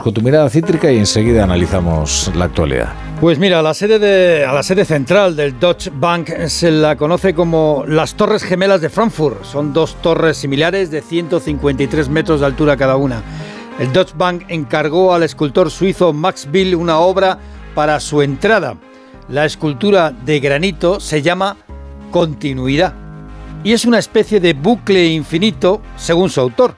con tu mirada cítrica y enseguida analizamos la actualidad. Pues mira, la sede de, a la sede central del Deutsche Bank se la conoce como las Torres Gemelas de Frankfurt. Son dos torres similares de 153 metros de altura cada una. El Deutsche Bank encargó al escultor suizo Max Bill una obra para su entrada. La escultura de granito se llama Continuidad y es una especie de bucle infinito según su autor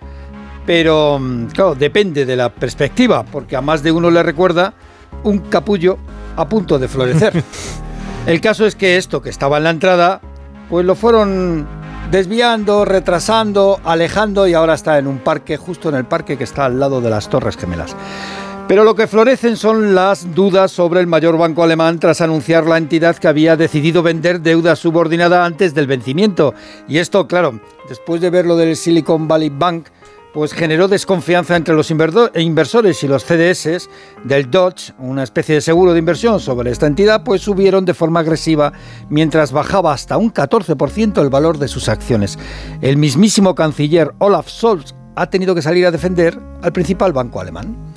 pero, mm, claro, depende de la perspectiva, porque a más de uno le recuerda un capullo a punto de florecer. El caso es que esto que estaba en la entrada, pues lo fueron desviando, retrasando, alejando y ahora está en un parque, justo en el parque que está al lado de las Torres Gemelas. Pero lo que florecen son las dudas sobre el mayor banco alemán tras anunciar la entidad que había decidido vender deuda subordinada antes del vencimiento. Y esto, claro, después de ver lo del Silicon Valley Bank, pues generó desconfianza entre los inversores y los CDS del Dodge, una especie de seguro de inversión sobre esta entidad, pues subieron de forma agresiva mientras bajaba hasta un 14% el valor de sus acciones. El mismísimo canciller Olaf Scholz ha tenido que salir a defender al principal banco alemán.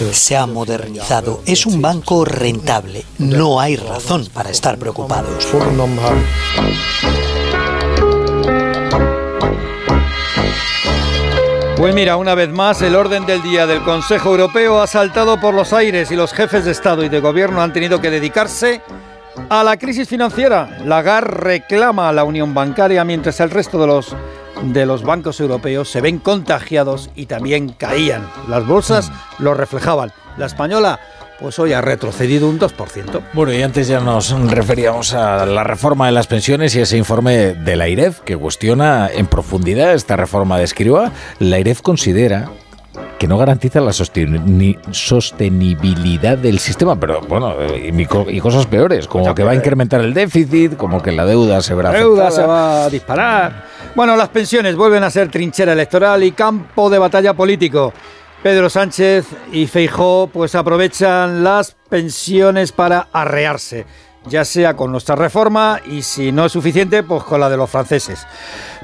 Äh, Se ha modernizado, es un banco rentable, no hay razón para estar preocupados. Pues mira, una vez más, el orden del día del Consejo Europeo ha saltado por los aires y los jefes de Estado y de Gobierno han tenido que dedicarse a la crisis financiera. Lagarde reclama a la Unión Bancaria mientras el resto de los, de los bancos europeos se ven contagiados y también caían. Las bolsas lo reflejaban. La española pues hoy ha retrocedido un 2%. Bueno, y antes ya nos referíamos a la reforma de las pensiones y ese informe de la IREF que cuestiona en profundidad esta reforma de Escriba. La IREF considera que no garantiza la sostenibilidad del sistema, pero bueno, y, cosas peores, como que va a incrementar el déficit, como que la deuda se verá La deuda se va a disparar. Bueno, las pensiones vuelven a ser trinchera electoral y campo de batalla político. Pedro Sánchez y Feijó pues aprovechan las pensiones para arrearse, ya sea con nuestra reforma y si no es suficiente, pues con la de los franceses.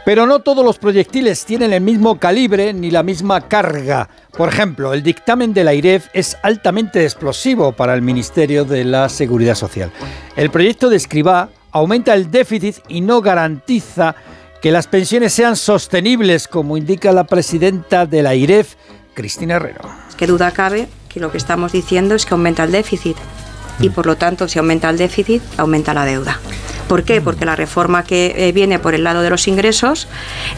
Pero no todos los proyectiles tienen el mismo calibre ni la misma carga. Por ejemplo, el dictamen de la IREF es altamente explosivo para el Ministerio de la Seguridad Social. El proyecto de Escribá aumenta el déficit y no garantiza que las pensiones sean sostenibles, como indica la presidenta de la IREF, Cristina Herrero. Qué duda cabe que lo que estamos diciendo es que aumenta el déficit y por lo tanto si aumenta el déficit aumenta la deuda. ¿Por qué? Porque la reforma que eh, viene por el lado de los ingresos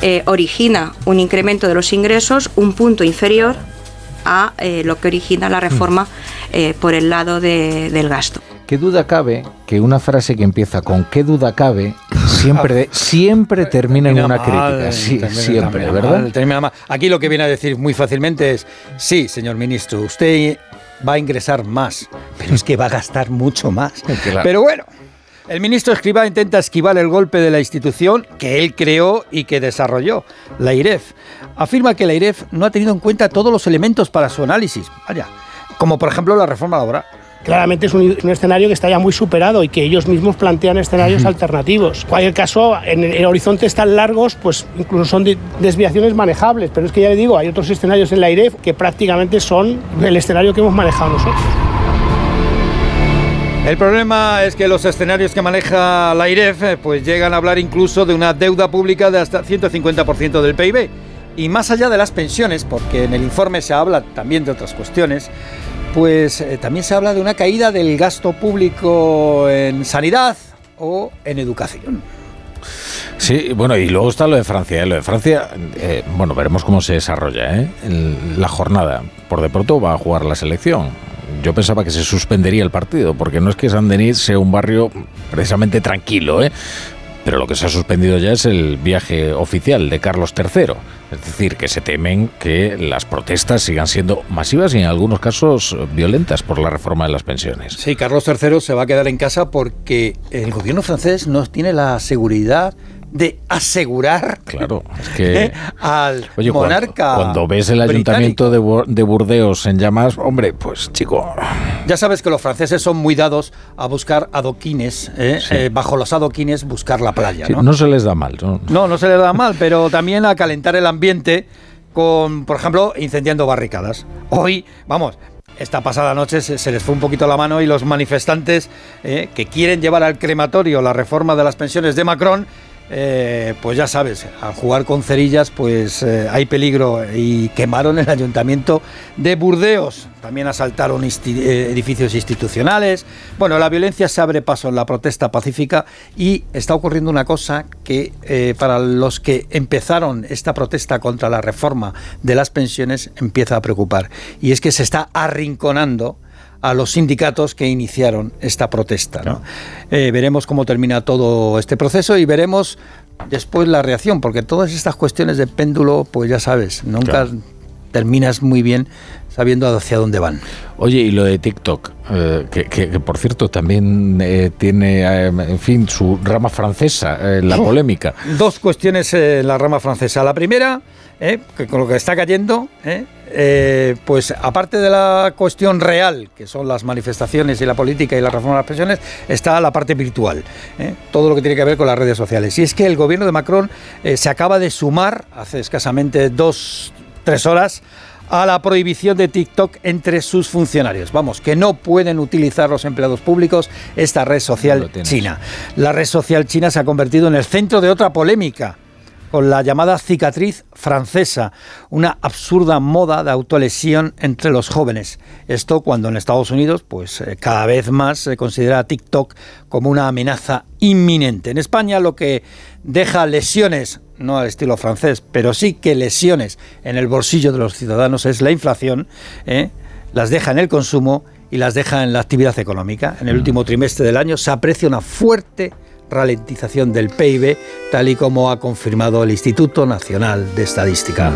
eh, origina un incremento de los ingresos un punto inferior a eh, lo que origina la reforma por el lado del gasto. ¿Qué duda cabe que una frase que empieza con qué duda cabe siempre, siempre termina en una crítica? Sí, siempre, ¿verdad? Aquí lo que viene a decir muy fácilmente es, sí, señor ministro, usted va a ingresar más, pero es que va a gastar mucho más. Pero bueno. El ministro Escriba intenta esquivar el golpe de la institución que él creó y que desarrolló, la IREF. Afirma que la IREF no ha tenido en cuenta todos los elementos para su análisis, vaya, como por ejemplo la reforma laboral claramente es un, escenario que está ya muy superado y que ellos mismos plantean escenarios alternativos. En cualquier caso, en, horizontes tan largos, pues incluso son desviaciones manejables, pero es que ya le digo, hay otros escenarios en la IREF que prácticamente son el escenario que hemos manejado nosotros. El problema es que los escenarios que maneja la IREF eh, pues llegan a hablar incluso de una deuda pública de hasta 150% del PIB. Y más allá de las pensiones, porque en el informe se habla también de otras cuestiones, pues eh, también se habla de una caída del gasto público en sanidad o en educación. Sí, bueno, y luego está lo de Francia. ¿eh? Lo de Francia, eh, bueno, veremos cómo se desarrolla la jornada. Por de pronto va a jugar la selección. Yo pensaba que se suspendería el partido, porque no es que San Denis sea un barrio precisamente tranquilo, ¿eh? Pero lo que se ha suspendido ya es el viaje oficial de Carlos III. Es decir, que se temen que las protestas sigan siendo masivas y en algunos casos violentas por la reforma de las pensiones. Sí, Carlos III se va a quedar en casa porque el gobierno francés no tiene la seguridad de asegurar claro, es que, al monarca. Cuando, ves el ayuntamiento de, Burdeos en llamas, hombre, pues chico. Ya sabes que los franceses son muy dados a buscar adoquines, ¿eh? Eh, bajo los adoquines buscar la playa. ¿no? no se les da mal. ¿no? no, no se les da mal, pero también a calentar el ambiente con, por ejemplo, incendiando barricadas. Hoy, vamos, esta pasada noche se, les fue un poquito la mano y los manifestantes eh, que quieren llevar al crematorio la reforma de las pensiones de Macron eh, pues ya sabes, al jugar con cerillas, pues eh, hay peligro. Y quemaron el ayuntamiento de Burdeos. También asaltaron eh, edificios institucionales. Bueno, la violencia se abre paso en la protesta pacífica y está ocurriendo una cosa que para los que empezaron esta protesta contra la reforma de las pensiones empieza a preocupar. Y es que se está arrinconando a los sindicatos que iniciaron esta protesta. Eh, veremos cómo termina todo este proceso y veremos después la reacción, porque todas estas cuestiones de péndulo, pues ya sabes, nunca terminas muy bien sabiendo hacia dónde van. Oye, y lo de TikTok, eh, que, por cierto también eh, tiene, en fin, su rama francesa, la polémica. Dos cuestiones en la rama francesa. La primera, que con lo que está cayendo, eh, pues aparte de la cuestión real, que son las manifestaciones y la política y la reforma de las pensiones, está la parte virtual, ¿eh? todo lo que tiene que ver con las redes sociales. Y es que el gobierno de Macron eh, se acaba de sumar, hace escasamente dos, tres horas, a la prohibición de TikTok entre sus funcionarios. Vamos, que no pueden utilizar los empleados públicos esta red social china. La red social china se ha convertido en el centro de otra polémica con la llamada cicatriz francesa, una absurda moda de autolesión entre los jóvenes. Esto cuando en Estados Unidos, pues eh, cada vez más se considera TikTok como una amenaza inminente. En España lo que deja lesiones, no al estilo francés, pero sí que lesiones en el bolsillo de los ciudadanos es la inflación, ¿eh? las deja en el consumo y las deja en la actividad económica. En el mm. último trimestre del año se aprecia una fuerte ralentización del PIB, tal y como ha confirmado el Instituto Nacional de Estadística.